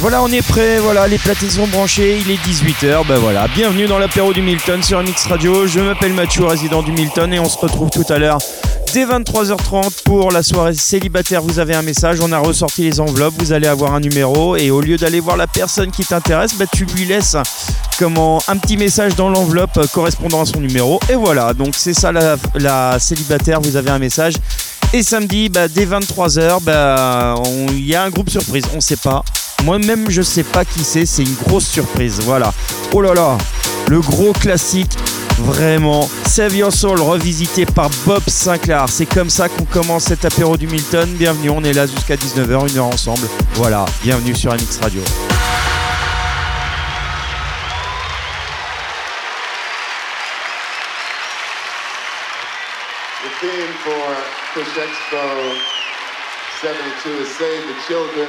Voilà, on est prêt, voilà, les platines sont branchées, il est 18h, ben voilà, bienvenue dans l'apéro du Milton sur MX Radio, je m'appelle Mathieu, résident du Milton, et on se retrouve tout à l'heure dès 23h30 pour la soirée célibataire. Vous avez un message, on a ressorti les enveloppes, vous allez avoir un numéro, et au lieu d'aller voir la personne qui t'intéresse, bah, tu lui laisses comment, un petit message dans l'enveloppe correspondant à son numéro, et voilà, donc c'est ça la, célibataire, vous avez un message. Et samedi, bah, dès 23h, bah, il y a un groupe surprise. On sait pas. Moi-même, je sais pas qui c'est. C'est une grosse surprise. Voilà. Oh là là, le gros classique. Vraiment, Save Your Soul revisité par Bob Sinclair. C'est comme ça qu'on commence cet apéro du Milton. Bienvenue, on est là jusqu'à 19h, une heure ensemble. Voilà, bienvenue sur MX Radio. Push Expo 72 is Save the Children.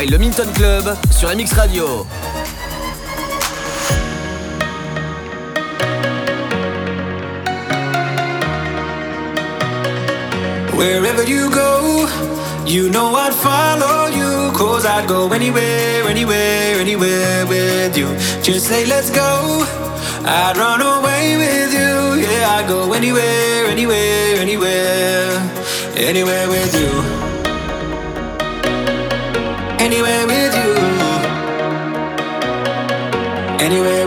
By le Minton Club sur MX Radio. Wherever you go, you know I'd follow you. Cause I'd go anywhere, anywhere, anywhere with you. Just say, let's go. I'd run away with you. Yeah, I'd go anywhere, anywhere, anywhere, anywhere with you. Anywhere with you. Anywhere with you. Anywhere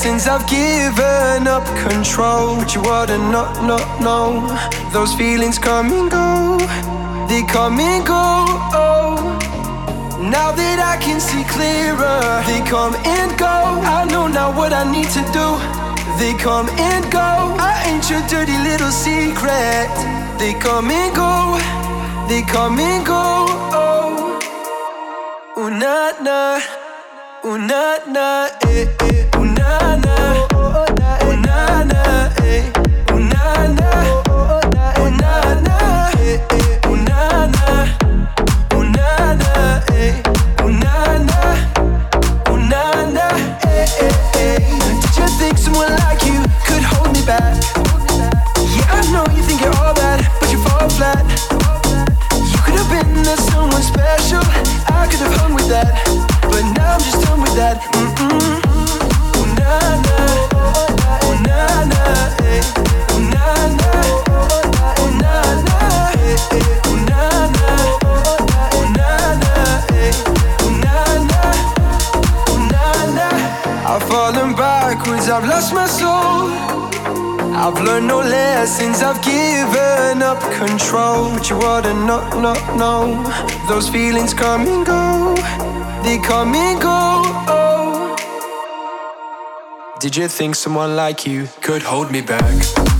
since I've given up control. But you wanna not, not know. Those feelings come and go, they come and go. Now that I can see clearer, they come and go. I know now what I need to do. They come and go. I ain't your dirty little secret. They come and go. They come and go. Oh, ooh, nah, nah. Ooh, nah, nah. control, but you wouldn't know, no, no. Those feelings come and go, they come and go. Oh. Did you think someone like you could hold me back?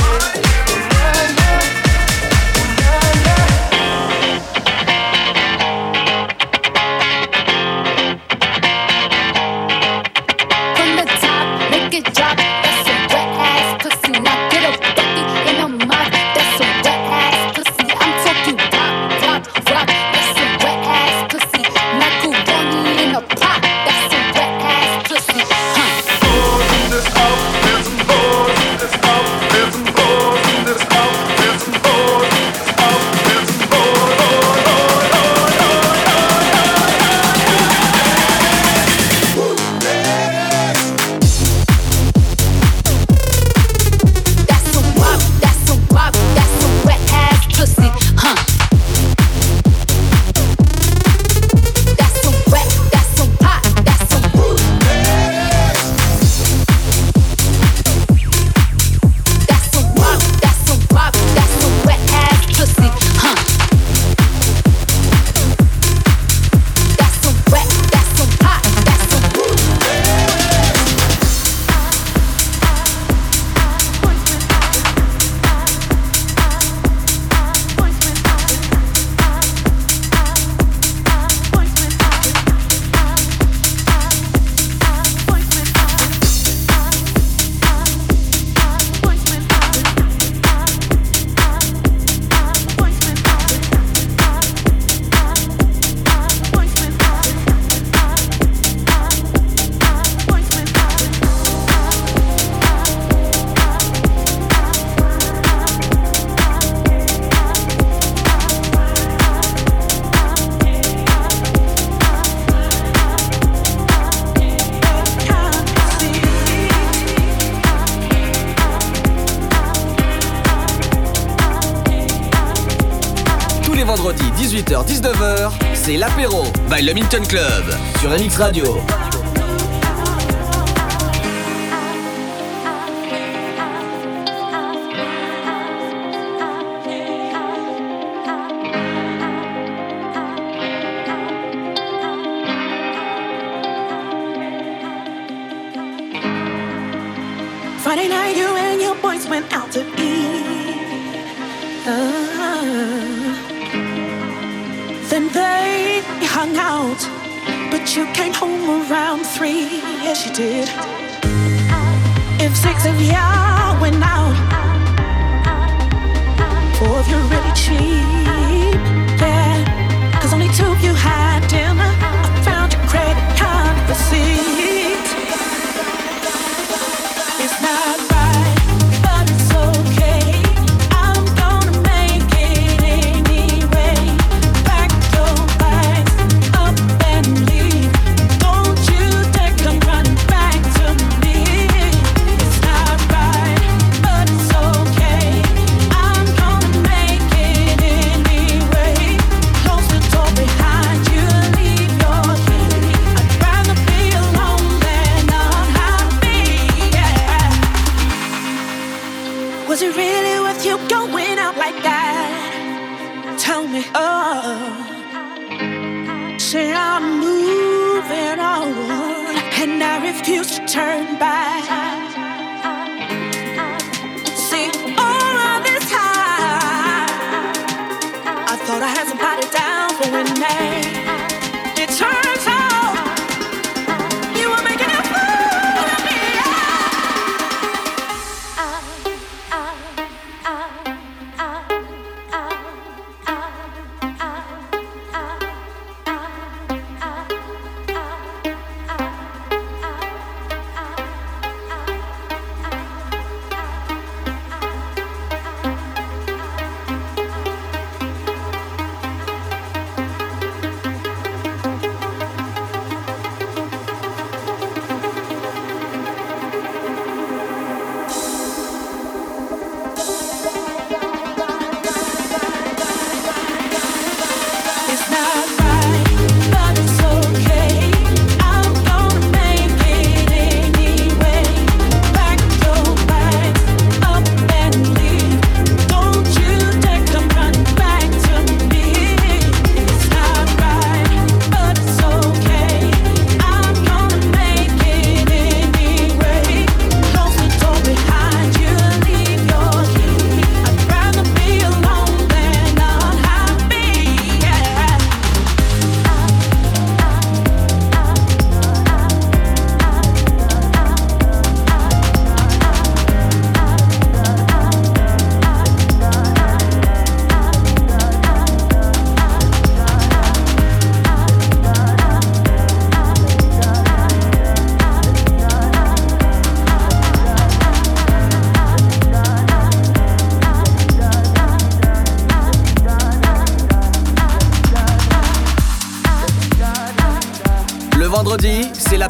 le Milton Club sur MX Radio. hung out, but you came home around three. Yes, you did. If six of y'all went out, four of you really cheap.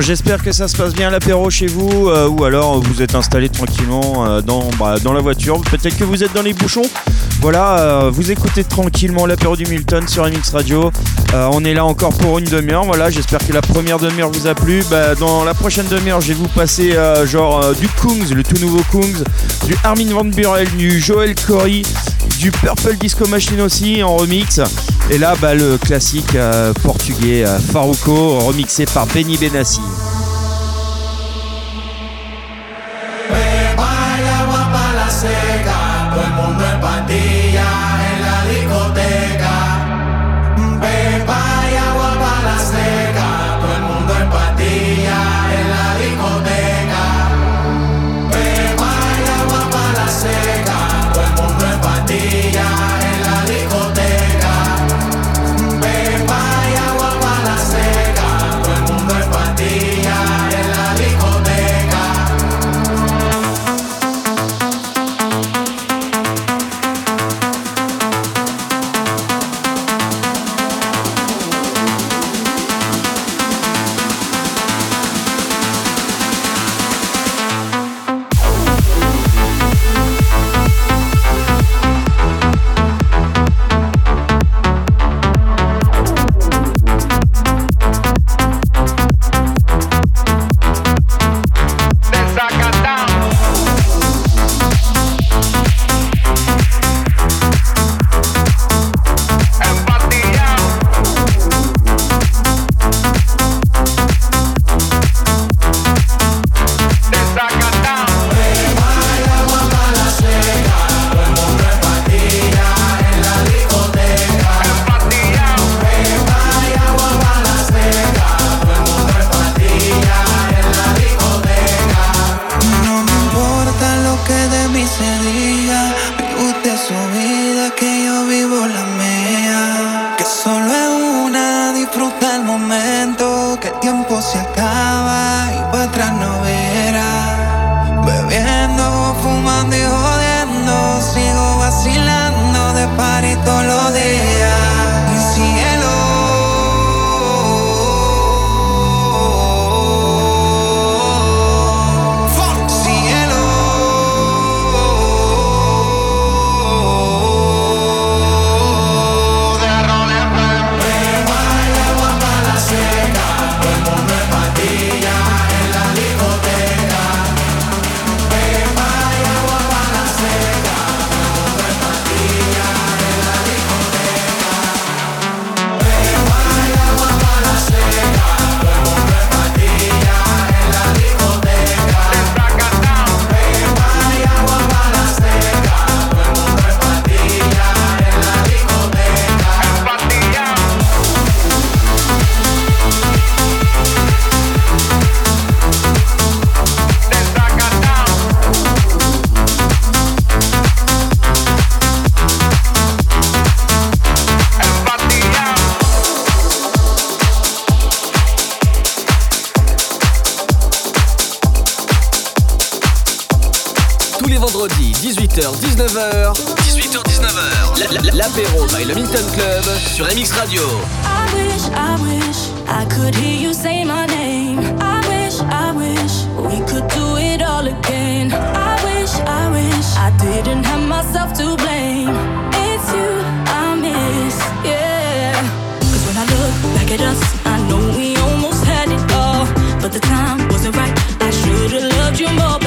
J'espère que ça se passe bien l'apéro chez vous, euh, ou alors vous êtes installé tranquillement euh, dans, bah, dans la voiture. Peut-être que vous êtes dans les bouchons. Voilà, euh, vous écoutez tranquillement l'apéro du Milton sur MX Radio. On est là encore pour une demi-heure. Voilà, j'espère que la première demi-heure vous a plu. Bah, dans la prochaine demi-heure, je vais vous passer genre du Kungs, le tout nouveau Kungs, du Armin Van Buren, du Joel Corey, du Purple Disco Machine aussi en remix. Et là, bah, le classique euh, portugais euh, Faruco, remixé par Benny Benassi. 18h-19h. 18h-19h. L'apéro by le Milton Club sur MX Radio. I wish, I wish I could hear you say my name. I wish, I wish we could do it all again. I wish, I wish I didn't have myself to blame. It's you I miss, yeah. Cause when I look back at us, I know we almost had it all. But the time wasn't right. I should've loved you more,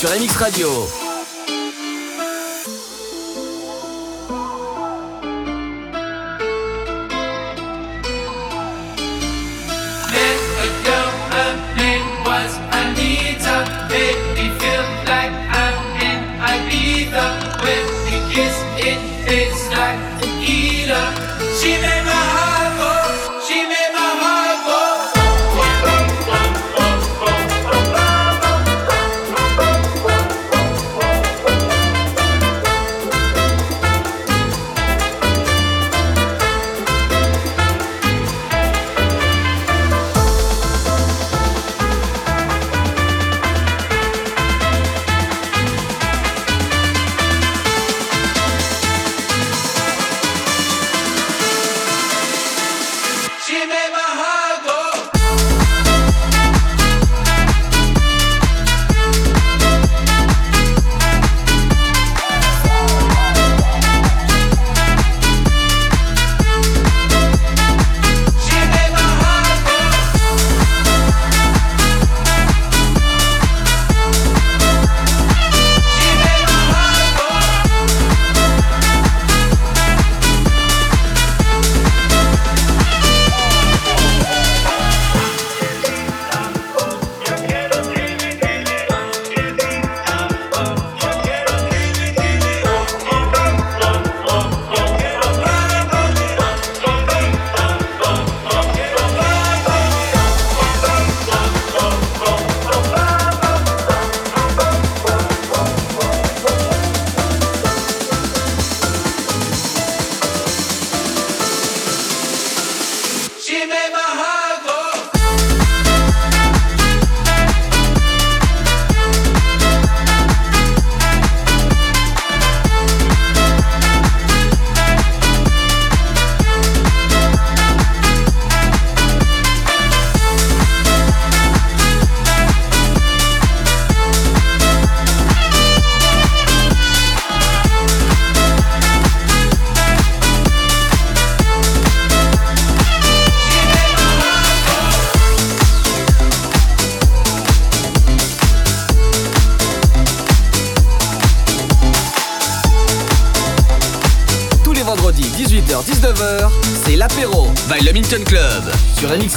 sur MX Radio.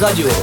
Radio.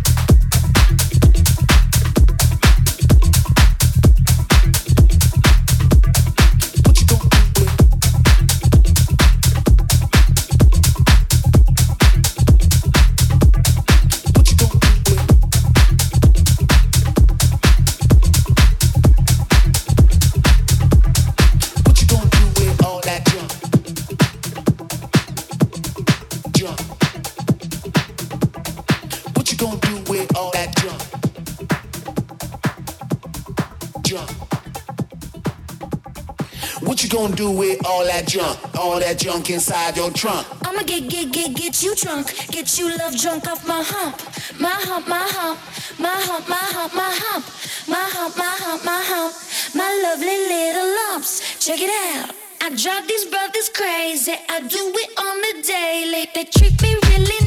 that junk, all that junk inside your trunk. I'ma get, get, get, get you drunk, get you love drunk off my hump, my hump, my hump, my hump, my hump, my hump, my hump, my hump, my hump, my lovely little lumps. Check it out. I drive these brothers crazy. I do it on the daily. They treat me really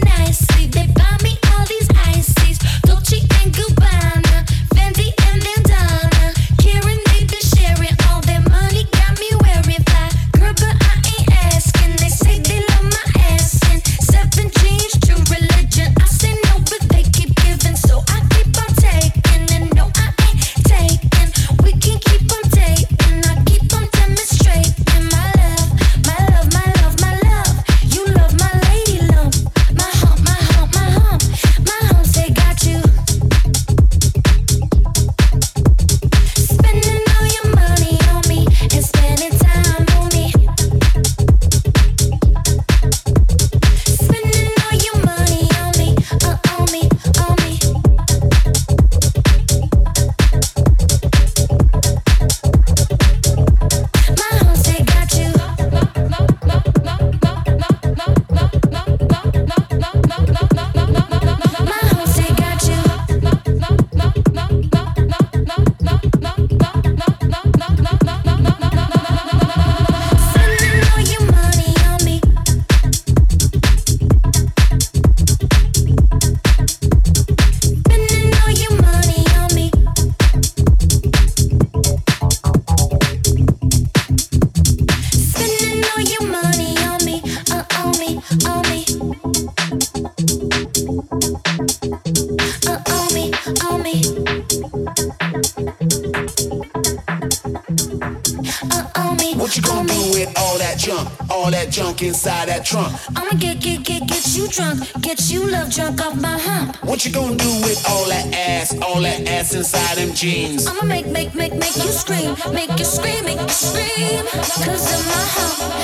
make you scream, make you scream. Cause in my house.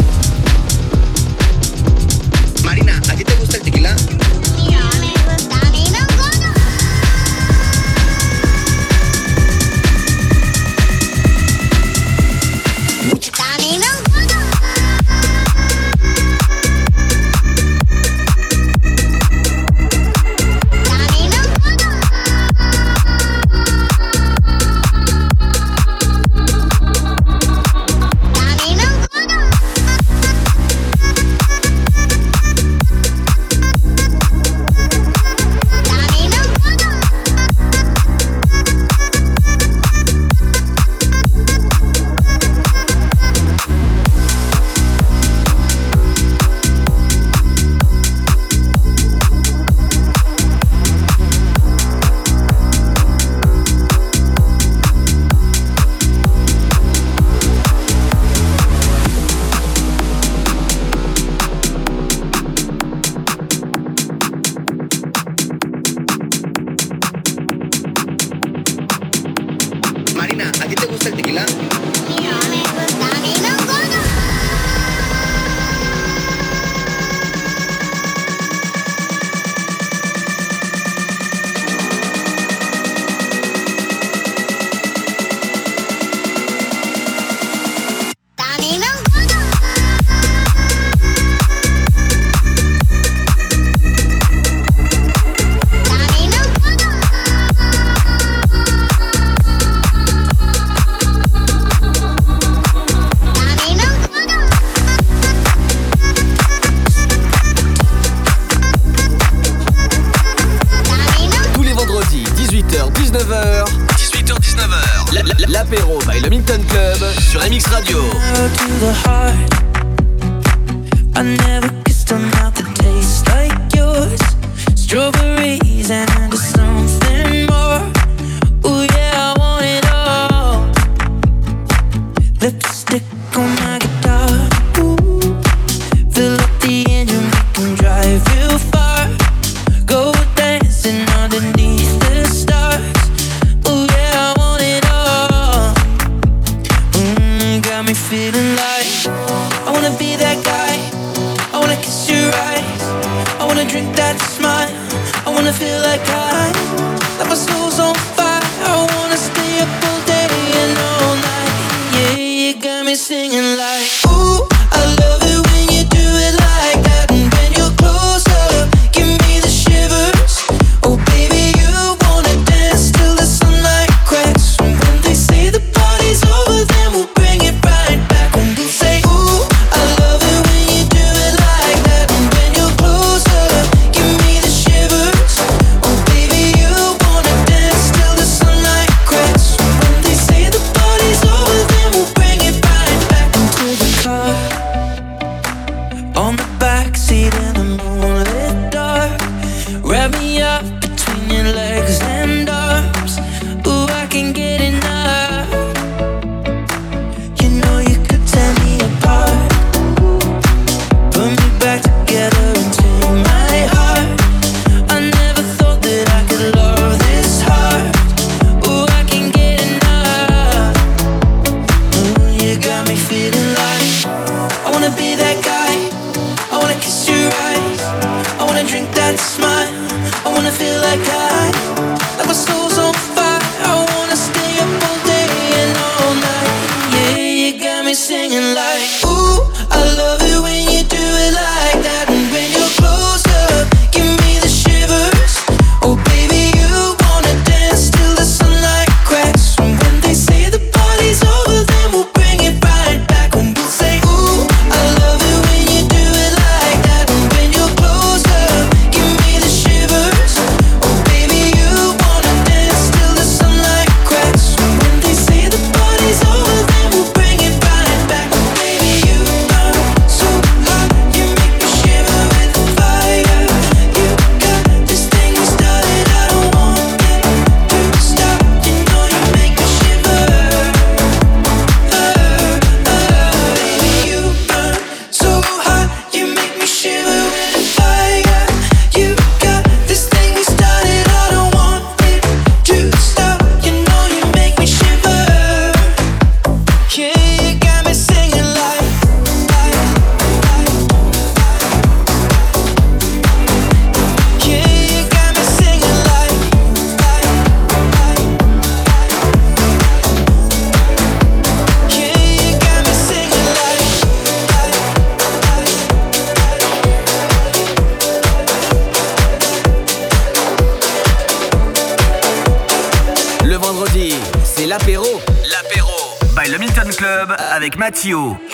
you.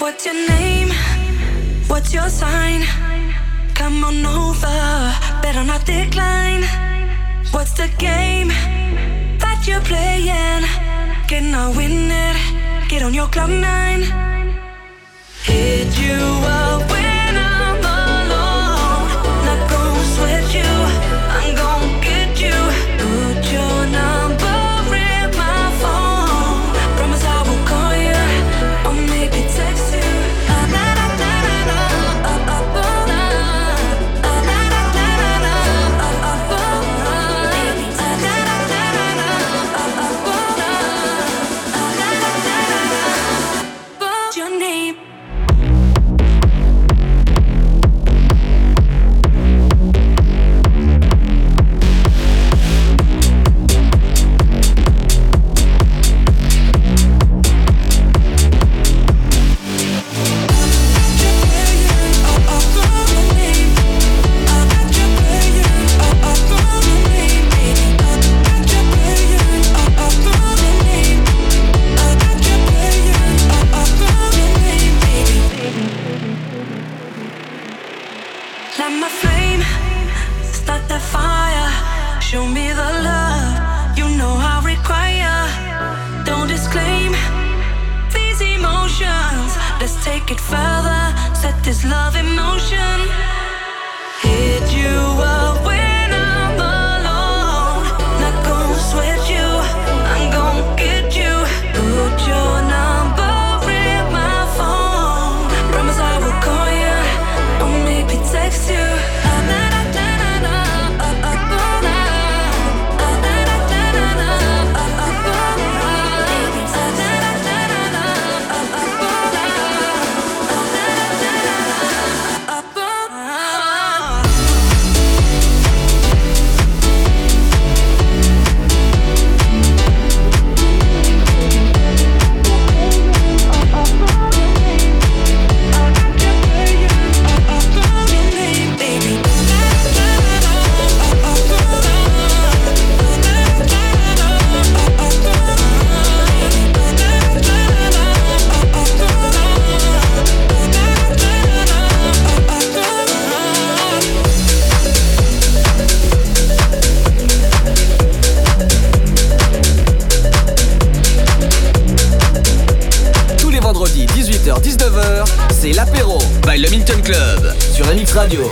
passer l'apéro by le Milton Club sur MX Radio.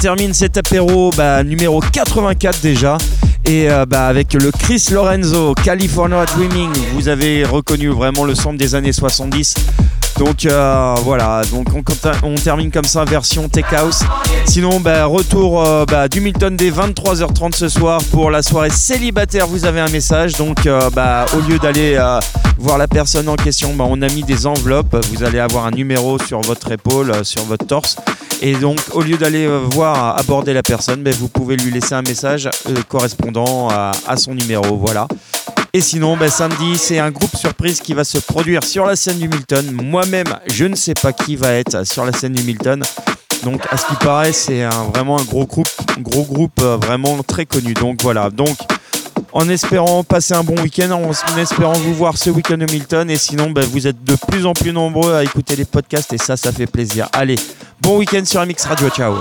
Termine cet apéro bah, numéro 84 déjà. Et euh, bah, avec le Chris Lorenzo, California Dreaming, vous avez reconnu vraiment le son des années 70. Donc euh, voilà, donc on, termine comme ça version Tech House. Sinon, bah, retour euh, bah, du Milton dès 23h30 ce soir pour la soirée célibataire. Vous avez un message. Donc bah, au lieu d'aller voir la personne en question, bah, on a mis des enveloppes. Vous allez avoir un numéro sur votre épaule, sur votre torse. Et donc, au lieu d'aller euh, voir aborder la personne, bah, vous pouvez lui laisser un message euh, correspondant à, son numéro. Voilà. Et sinon, bah, samedi, c'est un groupe surprise qui va se produire sur la scène du Milton. Moi-même, je ne sais pas qui va être sur la scène du Milton. Donc, à ce qui paraît, c'est vraiment un gros groupe, gros groupe euh, vraiment très connu. Donc voilà. Donc, en espérant passer un bon week-end, en espérant vous voir ce week-end au Milton. Et sinon, bah, vous êtes de plus en plus nombreux à écouter les podcasts et ça, ça fait plaisir. Allez, bon week-end sur MX Radio. Ciao.